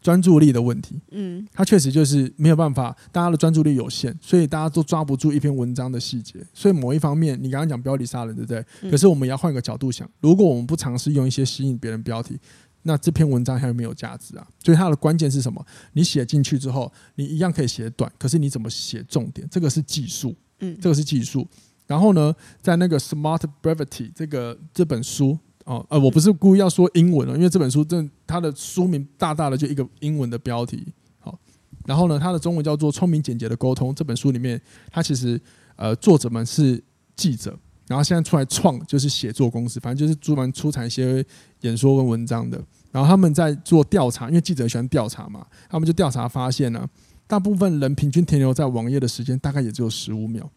专注力的问题，嗯，它确实就是没有办法，大家的专注力有限，所以大家都抓不住一篇文章的细节。所以某一方面，你刚刚讲标题杀人，对不对？可是我们也要换个角度想，如果我们不尝试用一些吸引别人标题，那这篇文章还有没有价值啊？所以它的关键是什么？你写进去之后，你一样可以写短，可是你怎么写重点？这个是技术，嗯，这个是技术。然后呢，在那个 Smart Brevity 这个这本书。哦，呃，我不是故意要说英文了，因为这本书真它的书名大大的就一个英文的标题，好，然后呢，它的中文叫做《聪明简洁的沟通》。这本书里面，它其实呃作者们是记者，然后现在出来创就是写作公司，反正就是专门出产一些演说跟文章的。然后他们在做调查，因为记者喜欢调查嘛，他们就调查发现呢，大部分人平均停留在网页的时间大概也只有十五秒。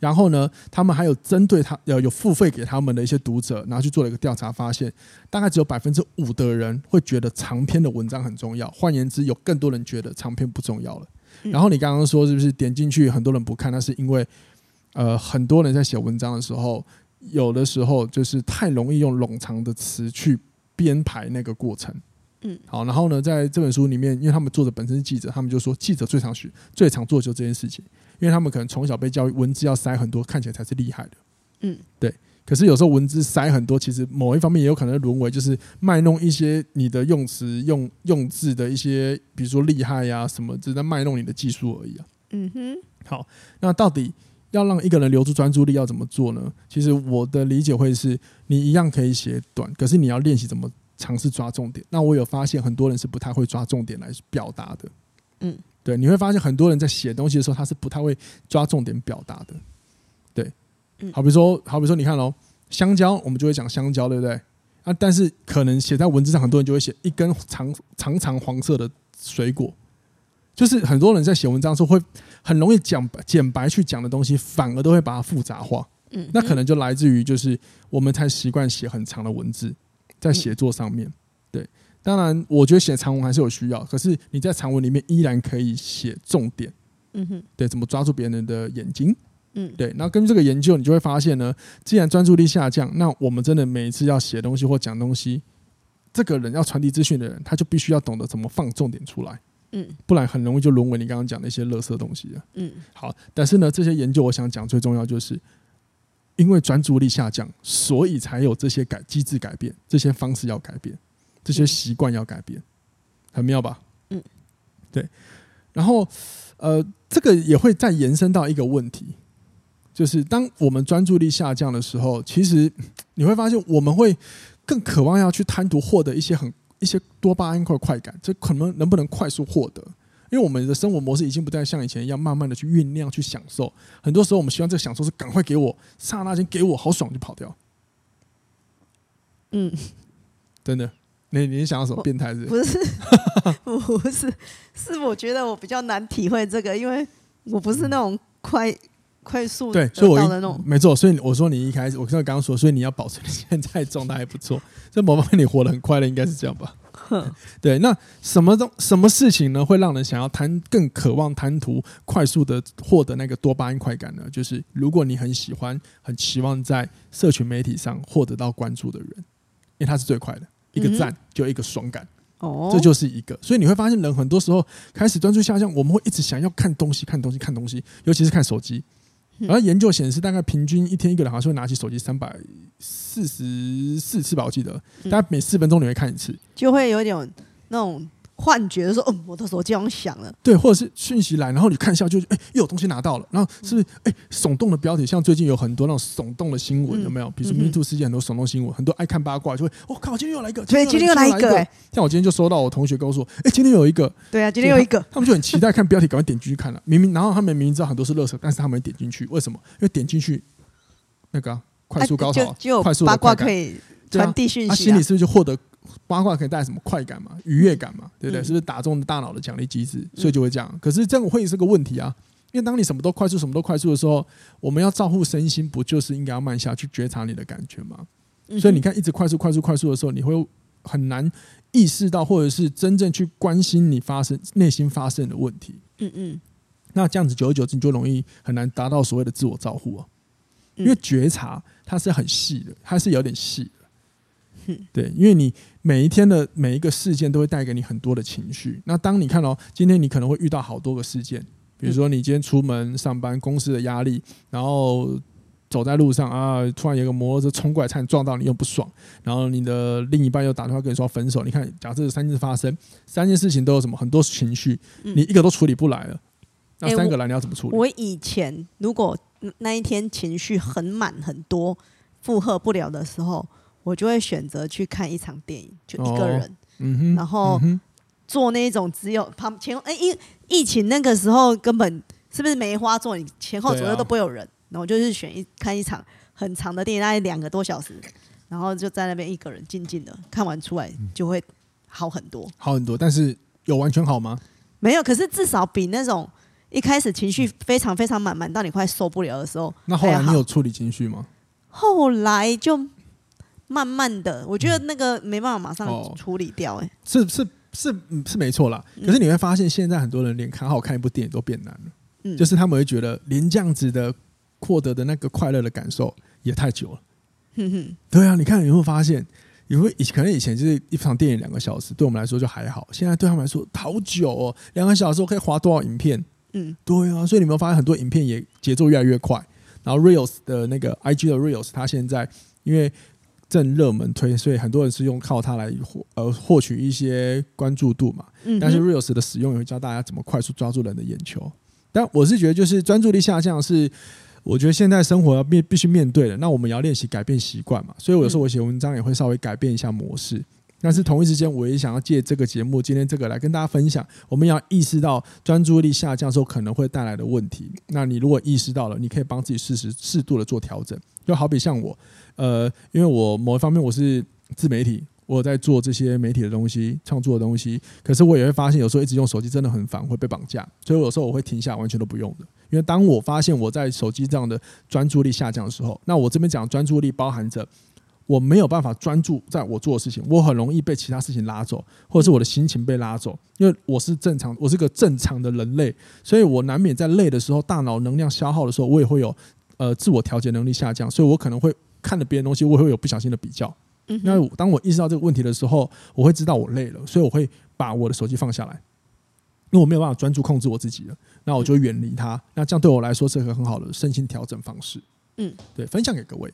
然后呢，他们还有针对他呃有付费给他们的一些读者，然后去做了一个调查，发现大概只有百分之五的人会觉得长篇的文章很重要。换言之，有更多人觉得长篇不重要了。然后你刚刚说是不是点进去很多人不看？那是因为呃，很多人在写文章的时候，有的时候就是太容易用冗长的词去编排那个过程。嗯，好，然后呢，在这本书里面，因为他们作者本身是记者，他们就说记者最常学、最常做就这件事情。因为他们可能从小被教育文字要塞很多，看起来才是厉害的。嗯，对。可是有时候文字塞很多，其实某一方面也有可能沦为就是卖弄一些你的用词用用字的一些，比如说厉害呀、啊、什么，只在卖弄你的技术而已啊。嗯哼。好，那到底要让一个人留住专注力要怎么做呢？其实我的理解会是，你一样可以写短，可是你要练习怎么尝试抓重点。那我有发现很多人是不太会抓重点来表达的。嗯。对，你会发现很多人在写东西的时候，他是不太会抓重点表达的。对，好比说，好比说，你看喽，香蕉，我们就会讲香蕉，对不对？啊，但是可能写在文字上，很多人就会写一根长长长黄色的水果，就是很多人在写文章的时候会很容易讲简白去讲的东西，反而都会把它复杂化。嗯，那可能就来自于就是我们太习惯写很长的文字在写作上面。对。当然，我觉得写长文还是有需要。可是你在长文里面依然可以写重点，嗯哼，对，怎么抓住别人的眼睛，嗯，对。那根据这个研究，你就会发现呢，既然专注力下降，那我们真的每一次要写东西或讲东西，这个人要传递资讯的人，他就必须要懂得怎么放重点出来，嗯，不然很容易就沦为你刚刚讲的一些垃圾东西了，嗯。好，但是呢，这些研究我想讲最重要就是，因为专注力下降，所以才有这些改机制改变，这些方式要改变。这些习惯要改变，很妙吧？嗯，对。然后，呃，这个也会再延伸到一个问题，就是当我们专注力下降的时候，其实 你会发现我们会更渴望要去贪图获得一些很一些多巴胺快快感，这可能能不能快速获得？因为我们的生活模式已经不再像以前一样慢慢的去酝酿、去享受。很多时候，我们希望这个享受是赶快给我，刹那间给我，好爽就跑掉。嗯，真的。你你想要什么变态？是不是？不是，是我觉得我比较难体会这个，因为我不是那种快快速对，所以我的那种没错。所以我说你一开始，我刚刚说，所以你要保持你现在状态还不错，在某方面你活得很快乐，应该是这样吧？对。那什么东什么事情呢，会让人想要贪更渴望贪图快速的获得那个多巴胺快感呢？就是如果你很喜欢、很期望在社群媒体上获得到关注的人，因为他是最快的。一个赞就一个爽感，哦，这就是一个。所以你会发现，人很多时候开始专注下降，我们会一直想要看东西、看东西、看东西，尤其是看手机。然后研究显示，大概平均一天一个人好像会拿起手机三百四十四次吧，我记得，大概每四分钟你会看一次，就会有点那种。幻觉的说，嗯，我的手机好像响了，对，或者是讯息来，然后你看一下，就哎、欸，又有东西拿到了，然后是不是哎，耸动的标题，像最近有很多那种耸动的新闻，有没有？比如说 Me Too 事件，很多耸动新闻，很多爱看八卦，就会，我、哦、靠，今天又来一个，对，今天又来一个，哎，像我今天就收到我同学告诉我说，哎，今天有一个，对啊，今天有一个，他们就很期待看标题，赶快点进去看了，明明，然后他们明明知道很多是垃圾，但是他们点进去，为什么？因为点进去那个、啊、快速高潮，快速八卦可以传递讯息、啊，他、啊、心里是不是就获得？八卦可以带来什么快感嘛？愉悦感嘛？对不对？是不是打中大脑的奖励机制？所以就会这样。可是这样会是个问题啊！因为当你什么都快速、什么都快速的时候，我们要照顾身心，不就是应该要慢下去觉察你的感觉吗？所以你看，一直快速、快速、快速的时候，你会很难意识到，或者是真正去关心你发生内心发生的问题。嗯嗯。那这样子久而久之，你就容易很难达到所谓的自我照顾啊。因为觉察它是很细的，它是有点细的。对，因为你每一天的每一个事件都会带给你很多的情绪。那当你看到今天你可能会遇到好多个事件，比如说你今天出门上班，公司的压力，然后走在路上啊，突然有个摩托车冲过来，差点撞到你，又不爽。然后你的另一半又打电话跟你说分手。你看，假设三件事发生，三件事情都有什么？很多情绪，你一个都处理不来了。那三个来你要怎么处理？我以前如果那一天情绪很满很多，负荷不了的时候。我就会选择去看一场电影，就一个人，哦嗯、然后做那种只有旁前哎，疫疫情那个时候根本是不是梅花座？你前后左右都不会有人，啊、然后就是选一看一场很长的电影，大概两个多小时，然后就在那边一个人静静的看完出来就会好很多，好很多。但是有完全好吗？没有，可是至少比那种一开始情绪非常非常满满到你快受不了的时候，那后来你有处理情绪吗？后来就慢慢的，我觉得那个没办法马上处理掉、欸。哎、哦，是是是是没错啦。可是你会发现，现在很多人连看好看一部电影都变难了。嗯，就是他们会觉得，连这样子的获得的那个快乐的感受也太久了。哼哼，对啊，你看你有没有发现？你会以可能以前就是一场电影两个小时，对我们来说就还好。现在对他们来说好久哦，两个小时我可以划多少影片？嗯，对啊，所以你有没有发现很多影片也节奏越来越快？然后 Reels 的那个 IG 的 Reels，它现在因为正热门推，所以很多人是用靠它来获呃获取一些关注度嘛。嗯，但是 Reels 的使用也会教大家怎么快速抓住人的眼球。但我是觉得，就是专注力下降是。我觉得现在生活要面必须面对的，那我们也要练习改变习惯嘛。所以有时候我写文章也会稍微改变一下模式。但是同一时间，我也想要借这个节目，今天这个来跟大家分享，我们要意识到专注力下降时候可能会带来的问题。那你如果意识到了，你可以帮自己适时适度的做调整。就好比像我，呃，因为我某一方面我是自媒体。我在做这些媒体的东西，创作的东西，可是我也会发现，有时候一直用手机真的很烦，会被绑架。所以有时候我会停下，完全都不用的。因为当我发现我在手机这样的专注力下降的时候，那我这边讲专注力包含着我没有办法专注在我做的事情，我很容易被其他事情拉走，或者是我的心情被拉走。因为我是正常，我是个正常的人类，所以我难免在累的时候，大脑能量消耗的时候，我也会有呃自我调节能力下降，所以我可能会看着别人东西，我也会有不小心的比较。那当我意识到这个问题的时候，我会知道我累了，所以我会把我的手机放下来，因为我没有办法专注控制我自己了。那我就远离它。那这样对我来说是一个很好的身心调整方式。嗯，对，分享给各位。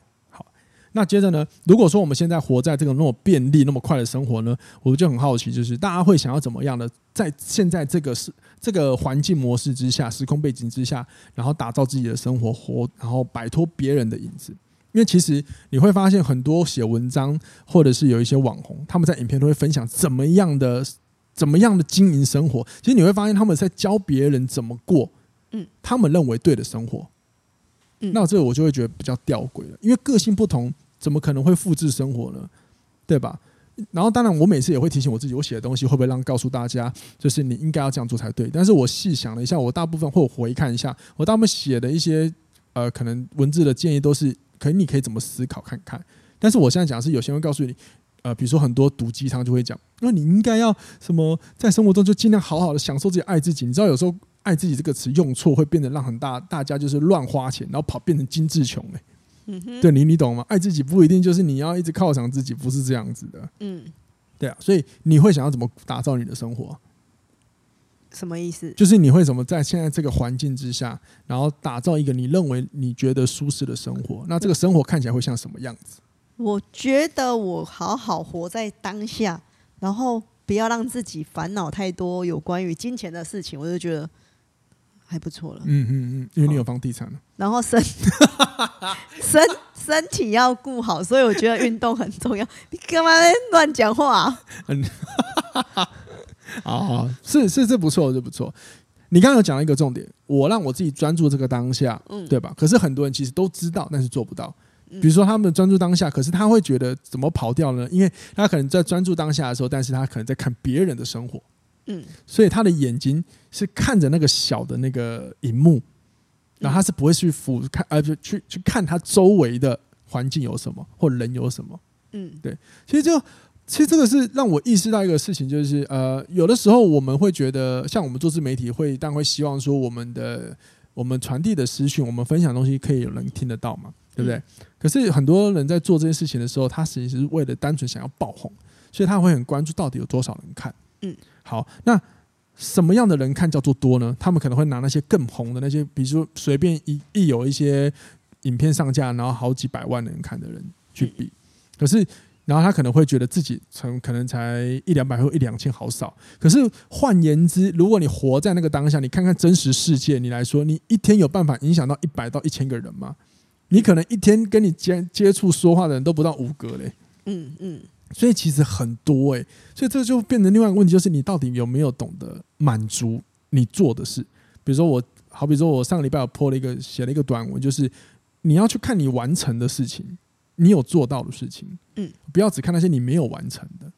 好，那接着呢，如果说我们现在活在这个那么便利、那么快的生活呢，我就很好奇，就是大家会想要怎么样的，在现在这个是这个环境模式之下、时空背景之下，然后打造自己的生活，活，然后摆脱别人的影子。因为其实你会发现很多写文章或者是有一些网红，他们在影片都会分享怎么样的怎么样的经营生活。其实你会发现他们在教别人怎么过，嗯，他们认为对的生活。嗯，那这个我就会觉得比较吊诡了，因为个性不同，怎么可能会复制生活呢？对吧？然后当然，我每次也会提醒我自己，我写的东西会不会让告诉大家，就是你应该要这样做才对。但是我细想了一下，我大部分或回看一下，我大部分写的一些呃，可能文字的建议都是。可以，你可以怎么思考看看？但是我现在讲是，有些人会告诉你，呃，比如说很多毒鸡汤就会讲，那你应该要什么，在生活中就尽量好好的享受自己，爱自己。你知道，有时候“爱自己”这个词用错，会变得让很大大家就是乱花钱，然后跑变成精致穷。哎，嗯哼，对你你懂吗？爱自己不一定就是你要一直犒赏自己，不是这样子的。嗯，对啊，所以你会想要怎么打造你的生活？什么意思？就是你会怎么在现在这个环境之下，然后打造一个你认为你觉得舒适的生活？那这个生活看起来会像什么样子？我觉得我好好活在当下，然后不要让自己烦恼太多有关于金钱的事情，我就觉得还不错了。嗯嗯嗯，因为你有房地产了，然后身身身体要顾好，所以我觉得运动很重要。你干嘛乱讲话啊？啊，是是是不错，是不错。你刚刚有讲了一个重点，我让我自己专注这个当下，嗯，对吧？可是很多人其实都知道，但是做不到。比如说，他们专注当下，可是他会觉得怎么跑掉呢？因为他可能在专注当下的时候，但是他可能在看别人的生活，嗯，所以他的眼睛是看着那个小的那个荧幕，然后他是不会去俯看，呃，去去去看他周围的环境有什么，或人有什么，嗯，对。其实就。其实这个是让我意识到一个事情，就是呃，有的时候我们会觉得，像我们做自媒体会，但会希望说我们的我们传递的资讯，我们分享的东西可以有人听得到嘛，对不对？可是很多人在做这件事情的时候，他其实际是为了单纯想要爆红，所以他会很关注到底有多少人看。嗯，好，那什么样的人看叫做多呢？他们可能会拿那些更红的那些，比如说随便一一有一些影片上架，然后好几百万人看的人去比，可是。然后他可能会觉得自己从可能才一两百或一两千好少，可是换言之，如果你活在那个当下，你看看真实世界，你来说，你一天有办法影响到一百到一千个人吗？你可能一天跟你接接触说话的人都不到五个嘞。嗯嗯，所以其实很多哎，所以这就变成另外一个问题，就是你到底有没有懂得满足你做的事？比如说我，好比说我上个礼拜我 po 了一个写了一个短文，就是你要去看你完成的事情。你有做到的事情，嗯，不要只看那些你没有完成的，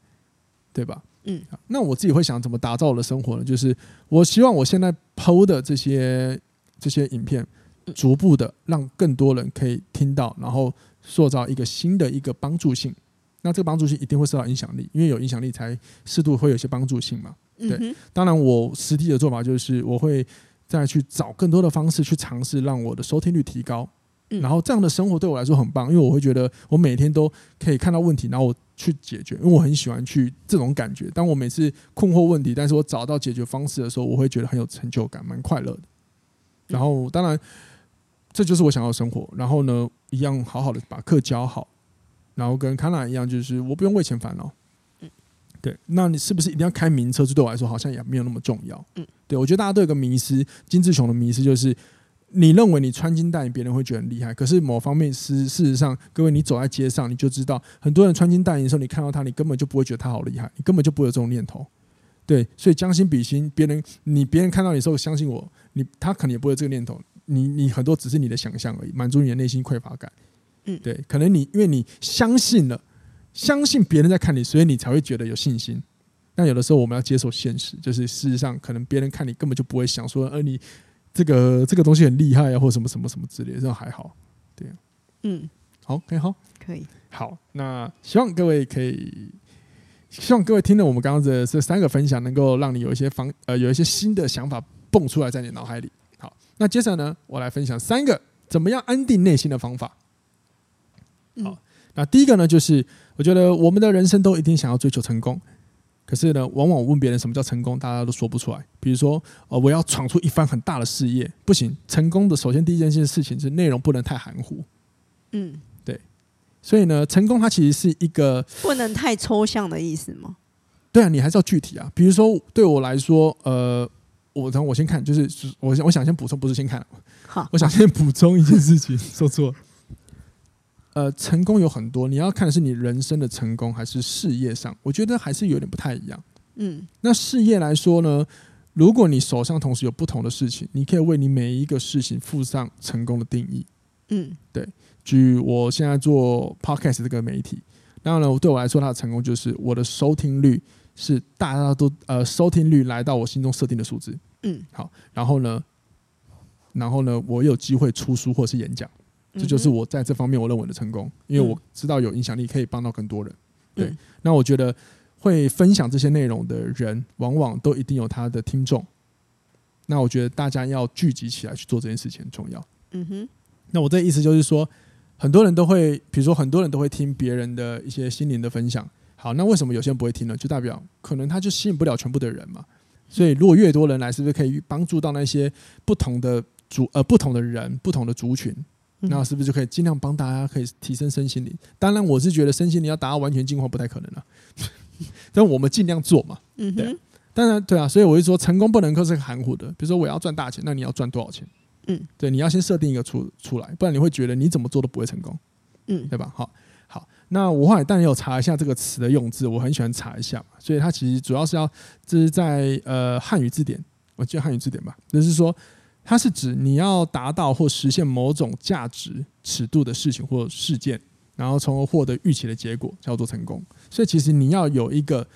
对吧？嗯，那我自己会想怎么打造我的生活呢？就是我希望我现在 PO 的这些这些影片，逐步的让更多人可以听到，然后塑造一个新的一个帮助性。那这个帮助性一定会受到影响力，因为有影响力才适度会有些帮助性嘛。对，当然我实际的做法就是我会再去找更多的方式去尝试让我的收听率提高。然后这样的生活对我来说很棒，因为我会觉得我每天都可以看到问题，然后我去解决，因为我很喜欢去这种感觉。当我每次困惑问题，但是我找到解决方式的时候，我会觉得很有成就感，蛮快乐的。然后当然这就是我想要的生活。然后呢，一样好好的把课教好，然后跟康娜一样，就是我不用为钱烦恼。对，那你是不是一定要开名车？这对我来说好像也没有那么重要。对，我觉得大家都有个迷失，金志雄的迷失就是。你认为你穿金戴银，别人会觉得很厉害。可是某方面，是事实上，各位，你走在街上，你就知道，很多人穿金戴银的时候，你看到他，你根本就不会觉得他好厉害，你根本就不会有这种念头。对，所以将心比心，别人你别人看到你的时候，相信我，你他可能也不会有这个念头。你你很多只是你的想象而已，满足你的内心匮乏感。嗯，对，可能你因为你相信了，相信别人在看你，所以你才会觉得有信心。但有的时候，我们要接受现实，就是事实上，可能别人看你根本就不会想说，而你。这个这个东西很厉害啊，或什么什么什么之类的，这还好，对，嗯，好，可以好，可以，好，那希望各位可以，希望各位听了我们刚刚的这三个分享，能够让你有一些方呃有一些新的想法蹦出来在你脑海里。好，那接着呢，我来分享三个怎么样安定内心的方法。好，那第一个呢，就是我觉得我们的人生都一定想要追求成功。可是呢，往往我问别人什么叫成功，大家都说不出来。比如说，呃，我要闯出一番很大的事业，不行。成功的首先第一件事情是内容不能太含糊。嗯，对。所以呢，成功它其实是一个不能太抽象的意思吗？对啊，你还是要具体啊。比如说，对我来说，呃，我等我先看，就是我我想先补充，不是先看。好，我想先补充一件事情，说错了。呃，成功有很多，你要看的是你人生的成功还是事业上？我觉得还是有点不太一样。嗯，那事业来说呢，如果你手上同时有不同的事情，你可以为你每一个事情附上成功的定义。嗯，对。举我现在做 Podcast 这个媒体，当然了，对我来说，它的成功就是我的收听率是大家都呃收听率来到我心中设定的数字。嗯，好，然后呢，然后呢，我有机会出书或是演讲。这就是我在这方面我认为的成功，因为我知道有影响力可以帮到更多人。对，那我觉得会分享这些内容的人，往往都一定有他的听众。那我觉得大家要聚集起来去做这件事情很重要。嗯哼。那我这意思就是说，很多人都会，比如说很多人都会听别人的一些心灵的分享。好，那为什么有些人不会听呢？就代表可能他就吸引不了全部的人嘛。所以如果越多人来，是不是可以帮助到那些不同的族呃不同的人、不同的族群？那是不是就可以尽量帮大家可以提升身心灵？当然，我是觉得身心灵要达到完全进化不太可能了，但我们尽量做嘛。嗯，对。当然，对啊，所以我就说，成功不能够是含糊的。比如说，我要赚大钱，那你要赚多少钱？嗯，对，你要先设定一个出出来，不然你会觉得你怎么做都不会成功。嗯，对吧？好，好。那我后来当然有查一下这个词的用字，我很喜欢查一下嘛。所以它其实主要是要这是在呃汉语字典，我记得汉语字典吧，就是说。它是指你要达到或实现某种价值尺度的事情或事件，然后从而获得预期的结果，叫做成功。所以其实你要有一个，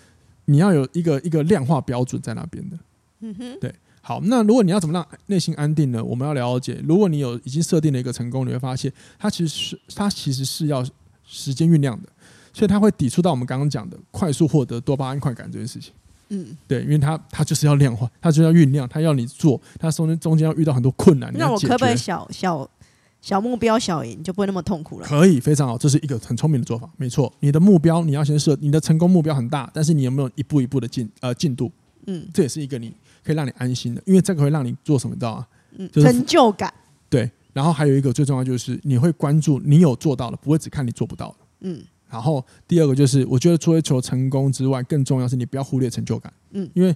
你要有一个一个量化标准在那边的。嗯哼，对。好，那如果你要怎么让内心安定呢？我们要了解，如果你有已经设定了一个成功，你会发现它其实是它其实是要时间酝酿的，所以它会抵触到我们刚刚讲的快速获得多巴胺快感这件事情。嗯，对，因为他他就是要量化，他就要酝酿，他要你做，他中间中间要遇到很多困难。那我可不可以小小小目标小赢，就不会那么痛苦了？可以，非常好，这是一个很聪明的做法，没错。你的目标你要先设，你的成功目标很大，但是你有没有一步一步的进呃进度？嗯，这也是一个你可以让你安心的，因为这个会让你做什么？知道吗？嗯，成就感。对，然后还有一个最重要就是你会关注你有做到的，不会只看你做不到的。嗯。然后第二个就是，我觉得追求成功之外，更重要是你不要忽略成就感。嗯，因为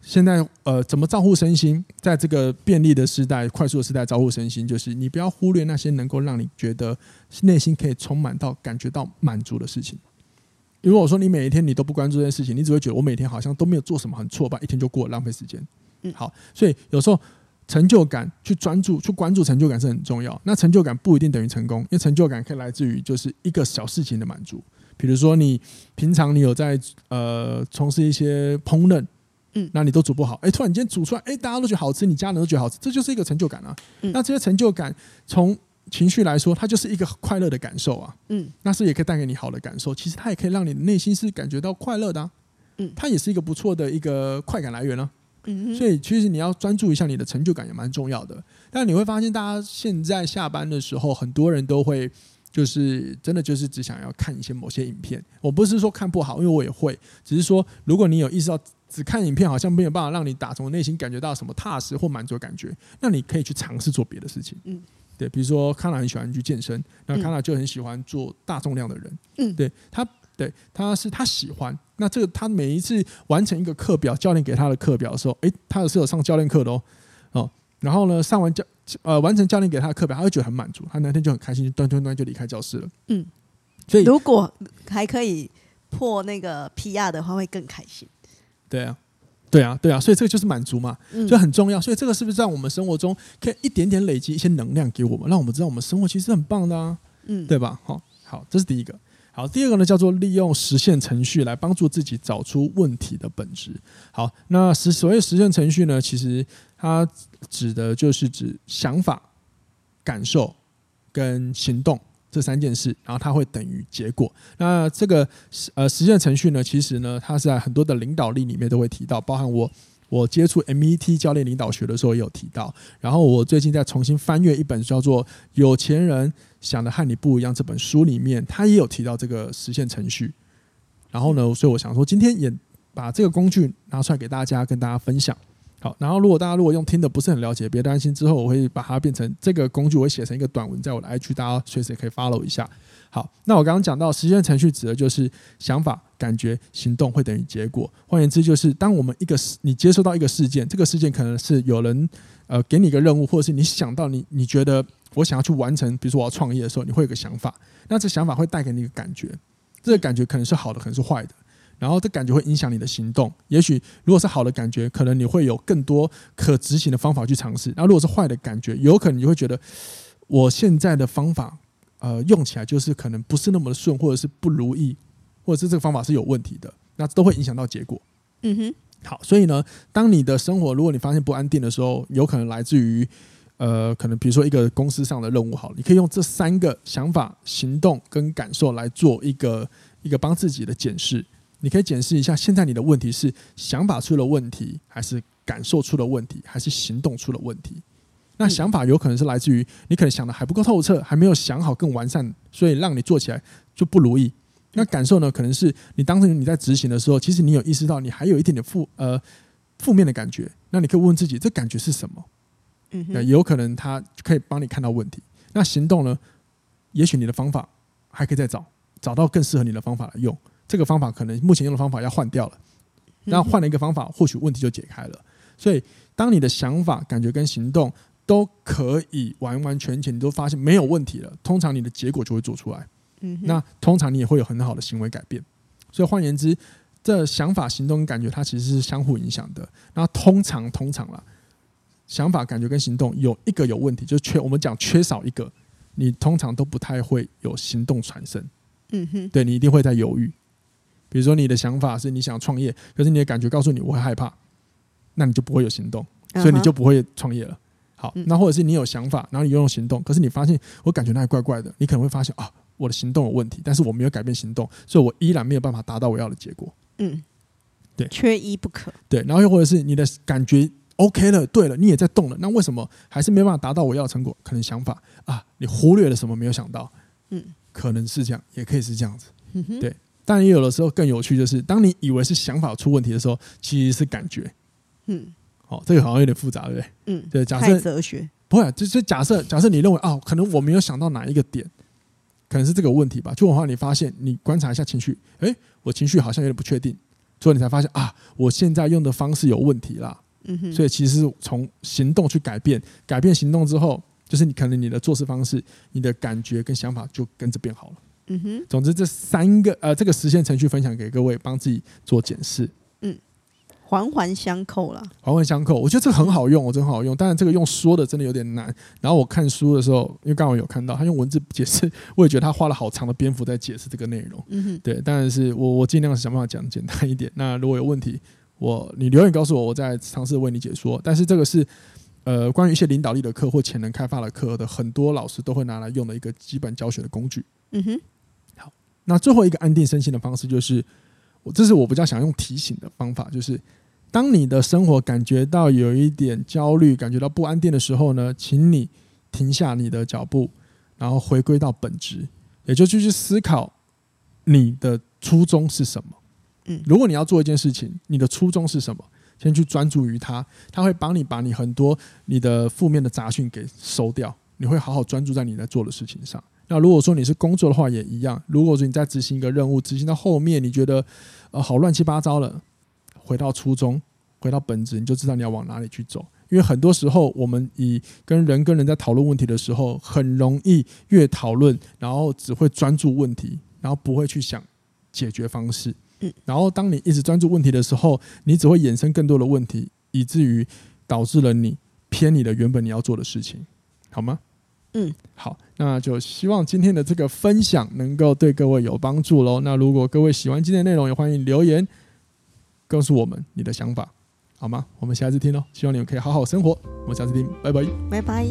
现在呃，怎么照顾身心，在这个便利的时代、快速的时代，照顾身心，就是你不要忽略那些能够让你觉得内心可以充满到、感觉到满足的事情。如果我说你每一天你都不关注这件事情，你只会觉得我每天好像都没有做什么，很挫败，一天就过了，浪费时间。嗯，好，所以有时候。成就感，去专注、去关注成就感是很重要。那成就感不一定等于成功，因为成就感可以来自于就是一个小事情的满足。比如说你平常你有在呃从事一些烹饪，嗯，那你都煮不好，哎，突然间煮出来，哎，大家都觉得好吃，你家人都觉得好吃，这就是一个成就感啊。嗯，那这些成就感从情绪来说，它就是一个快乐的感受啊。嗯，那是也可以带给你好的感受，其实它也可以让你的内心是感觉到快乐的啊。嗯，它也是一个不错的一个快感来源呢、啊。嗯，所以其实你要专注一下你的成就感也蛮重要的。但你会发现，大家现在下班的时候，很多人都会就是真的就是只想要看一些某些影片。我不是说看不好，因为我也会，只是说如果你有意识到只看影片好像没有办法让你打从内心感觉到什么踏实或满足的感觉，那你可以去尝试做别的事情。嗯，对，比如说康纳很喜欢去健身，那康纳就很喜欢做大重量的人。嗯，对他。对，他是他喜欢那这个，他每一次完成一个课表，教练给他的课表的时候，诶，他也是有上教练课的哦，哦，然后呢，上完教呃完成教练给他的课表，他会觉得很满足，他那天就很开心，端端端就离开教室了。嗯，所以如果还可以破那个 PR 的话，会更开心。对啊，对啊，对啊，所以这个就是满足嘛，就很重要。所以这个是不是在我们生活中可以一点点累积一些能量给我们，让我们知道我们生活其实很棒的啊？嗯，对吧？好，好，这是第一个。好，第二个呢，叫做利用实现程序来帮助自己找出问题的本质。好，那实所谓实现程序呢，其实它指的就是指想法、感受跟行动这三件事，然后它会等于结果。那这个呃实现程序呢，其实呢，它是在很多的领导力里面都会提到，包含我。我接触 MET 教练领导学的时候也有提到，然后我最近在重新翻阅一本叫做《有钱人想的和你不一样》这本书里面，他也有提到这个实现程序。然后呢，所以我想说，今天也把这个工具拿出来给大家跟大家分享。好，然后如果大家如果用听的不是很了解，别担心，之后我会把它变成这个工具，我会写成一个短文，在我的 IG，大家随时也可以 follow 一下。好，那我刚刚讲到实现程序指的就是想法、感觉、行动会等于结果。换言之，就是当我们一个你接收到一个事件，这个事件可能是有人呃给你一个任务，或者是你想到你你觉得我想要去完成，比如说我要创业的时候，你会有个想法，那这想法会带给你一个感觉，这个感觉可能是好的，可能是坏的，然后这感觉会影响你的行动。也许如果是好的感觉，可能你会有更多可执行的方法去尝试；那如果是坏的感觉，有可能你会觉得我现在的方法。呃，用起来就是可能不是那么的顺，或者是不如意，或者是这个方法是有问题的，那都会影响到结果。嗯哼，好，所以呢，当你的生活如果你发现不安定的时候，有可能来自于呃，可能比如说一个公司上的任务，好，你可以用这三个想法、行动跟感受来做一个一个帮自己的检视。你可以检视一下，现在你的问题是想法出了问题，还是感受出了问题，还是行动出了问题？那想法有可能是来自于你可能想的还不够透彻，还没有想好更完善，所以让你做起来就不如意。那感受呢，可能是你当时你在执行的时候，其实你有意识到你还有一点点负呃负面的感觉。那你可以问问自己，这感觉是什么？嗯哼，有可能他可以帮你看到问题。那行动呢？也许你的方法还可以再找，找到更适合你的方法来用。这个方法可能目前用的方法要换掉了，那换了一个方法，或许问题就解开了。所以，当你的想法、感觉跟行动都可以完完全全，你都发现没有问题了。通常你的结果就会做出来，嗯，那通常你也会有很好的行为改变。所以换言之，这想法、行动跟感觉它其实是相互影响的。那通常通常啦，想法、感觉跟行动有一个有问题，就缺我们讲缺少一个，你通常都不太会有行动产生。嗯哼，对，你一定会在犹豫。比如说你的想法是你想创业，可是你的感觉告诉你我会害怕，那你就不会有行动，所以你就不会创业了。好，那或者是你有想法，然后你用行动，可是你发现我感觉那里怪怪的，你可能会发现啊，我的行动有问题，但是我没有改变行动，所以我依然没有办法达到我要的结果。嗯，对，缺一不可。对，然后又或者是你的感觉 OK 了，对了，你也在动了，那为什么还是没办法达到我要的成果？可能想法啊，你忽略了什么没有想到？嗯，可能是这样，也可以是这样子。嗯，对，但也有的时候更有趣，就是当你以为是想法出问题的时候，其实是感觉。嗯。哦，这个好像有点复杂，对不对？嗯，对。假设哲学不会，就就假设假设你认为啊，可能我没有想到哪一个点，可能是这个问题吧。就的话，你发现你观察一下情绪，诶，我情绪好像有点不确定，所以你才发现啊，我现在用的方式有问题啦。嗯哼。所以其实是从行动去改变，改变行动之后，就是你可能你的做事方式、你的感觉跟想法就跟着变好了。嗯哼。总之，这三个呃，这个实现程序分享给各位，帮自己做检视。嗯环环相扣了，环环相扣。我觉得这个很好用，我真的很好用。当然，这个用说的真的有点难。然后我看书的时候，因为刚好有看到他用文字解释，我也觉得他花了好长的篇幅在解释这个内容。嗯哼，对，当然是我我尽量想办法讲简单一点。那如果有问题，我你留言告诉我，我再尝试为你解说。但是这个是呃关于一些领导力的课或潜能开发的课的，很多老师都会拿来用的一个基本教学的工具。嗯哼，好，那最后一个安定身心的方式就是。我这是我比较想用提醒的方法，就是当你的生活感觉到有一点焦虑、感觉到不安定的时候呢，请你停下你的脚步，然后回归到本质，也就去思考你的初衷是什么。嗯，如果你要做一件事情，你的初衷是什么？先去专注于它，它会帮你把你很多你的负面的杂讯给收掉，你会好好专注在你在做的事情上。那如果说你是工作的话，也一样。如果说你在执行一个任务，执行到后面你觉得呃好乱七八糟了，回到初衷，回到本质，你就知道你要往哪里去走。因为很多时候我们以跟人跟人在讨论问题的时候，很容易越讨论，然后只会专注问题，然后不会去想解决方式。嗯，然后当你一直专注问题的时候，你只会衍生更多的问题，以至于导致了你偏离了原本你要做的事情，好吗？嗯，好。那就希望今天的这个分享能够对各位有帮助喽。那如果各位喜欢今天内容，也欢迎留言告诉我们你的想法，好吗？我们下次听喽。希望你们可以好好生活。我们下次听，拜拜，拜拜。